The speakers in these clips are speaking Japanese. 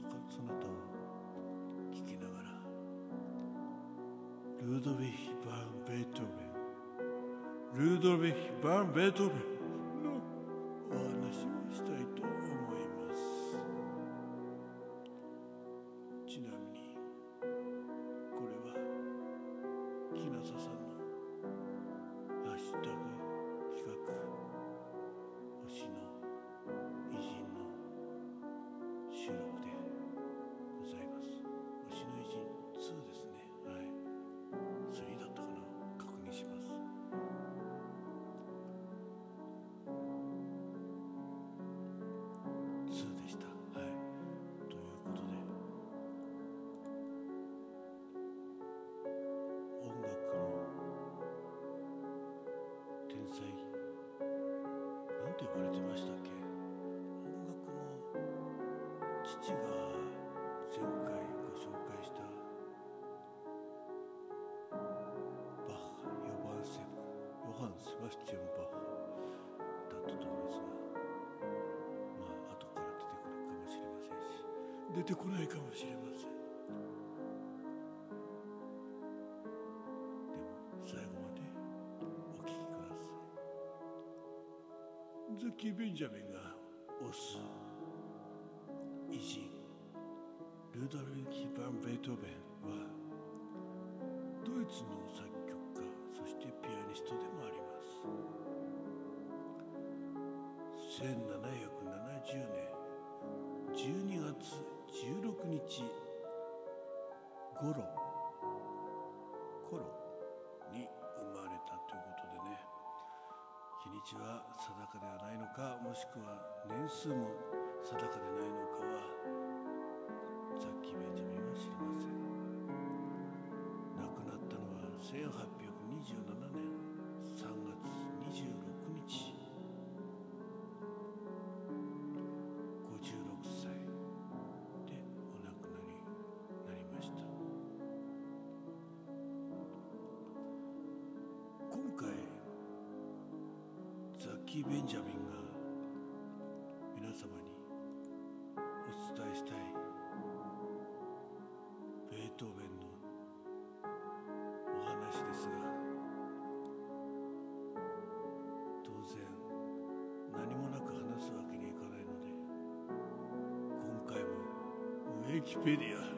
ピアノソソナタを聞きながらルードヴィヒ・バーン・ベートーベンルードヴィヒ・バーン・ベートーベン。バスチャン・バッハだったと思います。がまあ後から出てくるかもしれませんし。出てこないかもしれません。でも最後までお聴きください。ザッキー・ベンジャミンが推す偉人ルドルフィ・バン・ベートーベンはドイツの作曲家そしてピアニストでもあります。1770年12月16日頃頃に生まれたということでね。日にちは定かではないのかもしくは年数も定かでないのかはザッキー・ベンジャミンは知りません。亡くなったのは1827キー・ベンジャミンが皆様にお伝えしたいベートーベンのお話ですが当然何もなく話すわけにいかないので今回もウィキペディア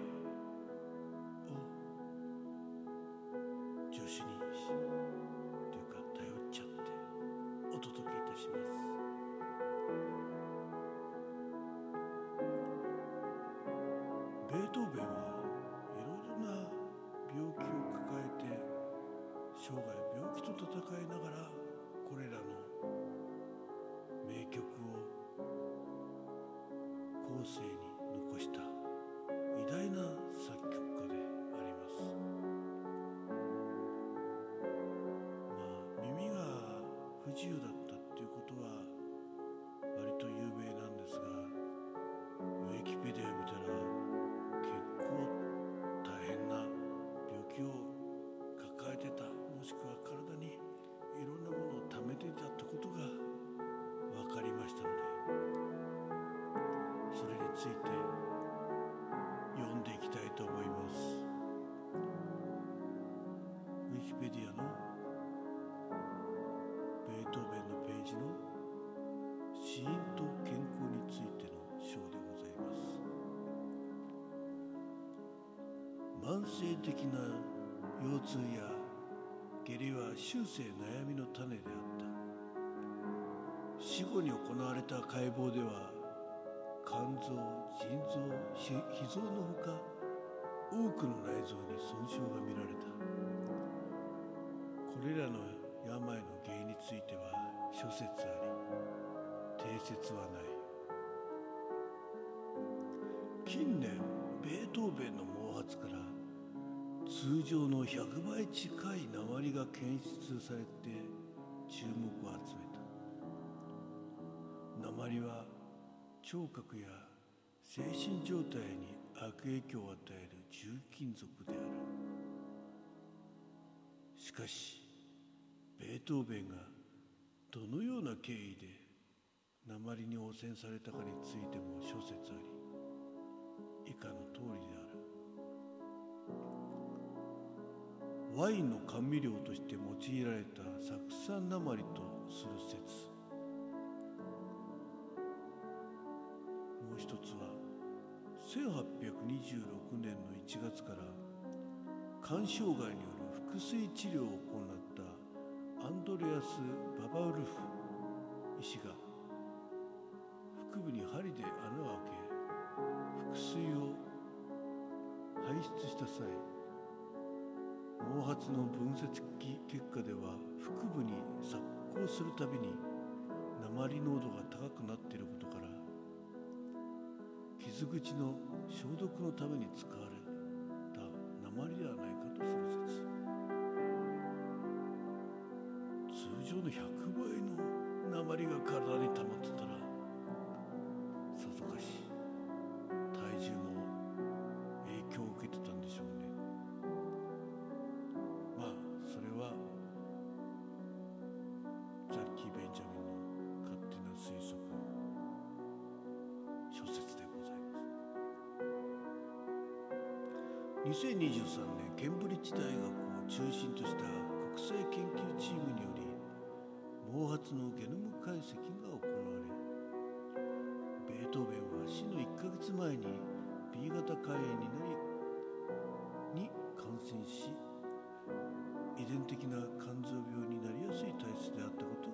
ートーベンはいろいろな病気を抱えて生涯病気と闘いながらこれらの名曲を後世に残した偉大な作曲家であります。まあ耳が不自由だったついて読んでいきたいと思います。ウィキペディアのベートーベンのページの死因と健康についての章でございます。慢性的な腰痛や下痢は終生悩みの種であった。死後に行われた解剖では肝臓腎臓脾臓のほか多くの内臓に損傷が見られた。これらの病の原因については諸説あり定説はない。近年ベートーベンの毛髪から通常の100倍近い鉛が検出されて注目を集めた。鉛は聴覚や精神状態に悪影響を与える重金属である。しかしベートーベンがどのような経緯で鉛に汚染されたかについても諸説あり以下の通りである。ワインの甘味料として用いられた酢酸鉛とする説。もう一つは1826年の1月から肝障害による腹水治療を行ったアンドレアス・ババウルフ医師が腹部に針で穴を開け腹水を排出した際毛髪の分析結果では腹部に殺行するたびに鉛濃度が高くなっていること傷口の消毒のために使われた鉛ではない2023年ケンブリッジ大学を中心とした国際研究チームにより毛髪のゲノム解析が行われベートーベンは死の1ヶ月前に B 型肝炎になりに感染し遺伝的な肝臓病になりやすい体質であったこと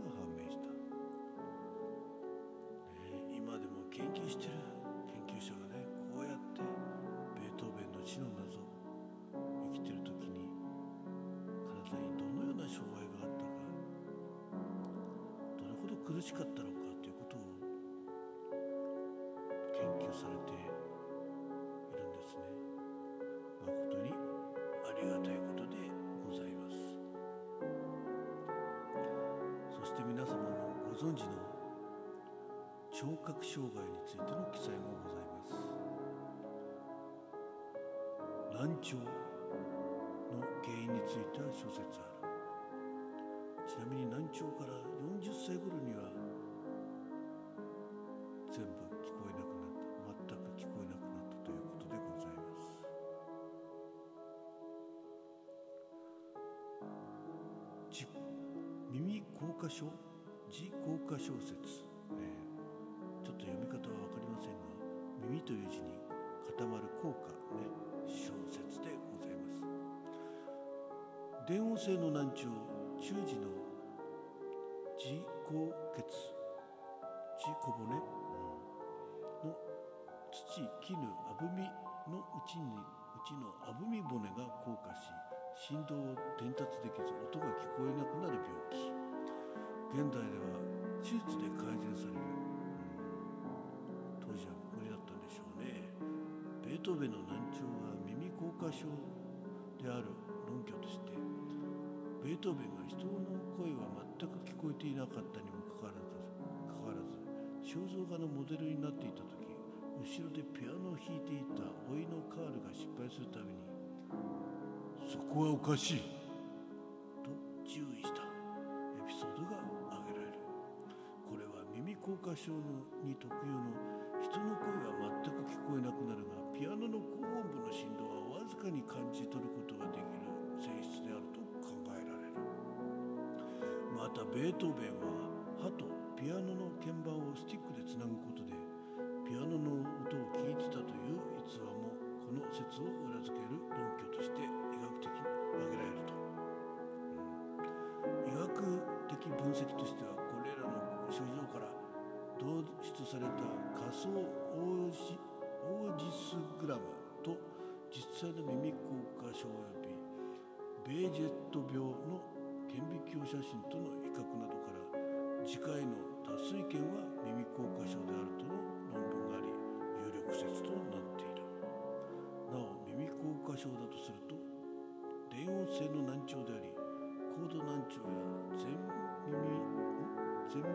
苦しかったのかということを研究されているんですね。誠にありがたいことでございます。そして皆様もご存知の聴覚障害についての記載もございます。難聴の原因については諸説ある。ちなみに難聴から40歳頃には全部聞こえなくなった。全く聞こえなくなったということでございます。じ耳硬化症耳硬化小説、ね、ちょっと読み方は分かりませんが耳という字に固まる効果ね小説でございます。電音性の難聴中耳の耳高血耳小骨、絹あぶみのうちにうちのあぶみ骨が硬化し振動を伝達できず音が聞こえなくなる病気。現代では手術で改善される、うん。当時は無理だったんでしょうね。ベートーベンの難聴が耳硬化症である論拠としてベートーベンが人の声は全く聞こえていなかったにもかかわらずかかわらず肖像画のモデルになっていた時後ろでピアノを弾いていた甥のカールが失敗するためにそこはおかしいと注意したエピソードが挙げられるこれは耳硬化症のに特有の人の声は全く聞こえなくなるがピアノの高音部の振動はわずかに感じ取ることができる。性質であると考えられる。またベートーベンは歯とピアノの鍵盤をスティックでつなぐことで実際の耳硬化症及びベージェット病の顕微鏡写真との比較などから次回の多数件は耳硬化症であるとの論文があり有力説となっている。なお耳硬化症だとすると電音性の難聴であり高度難聴や全耳全、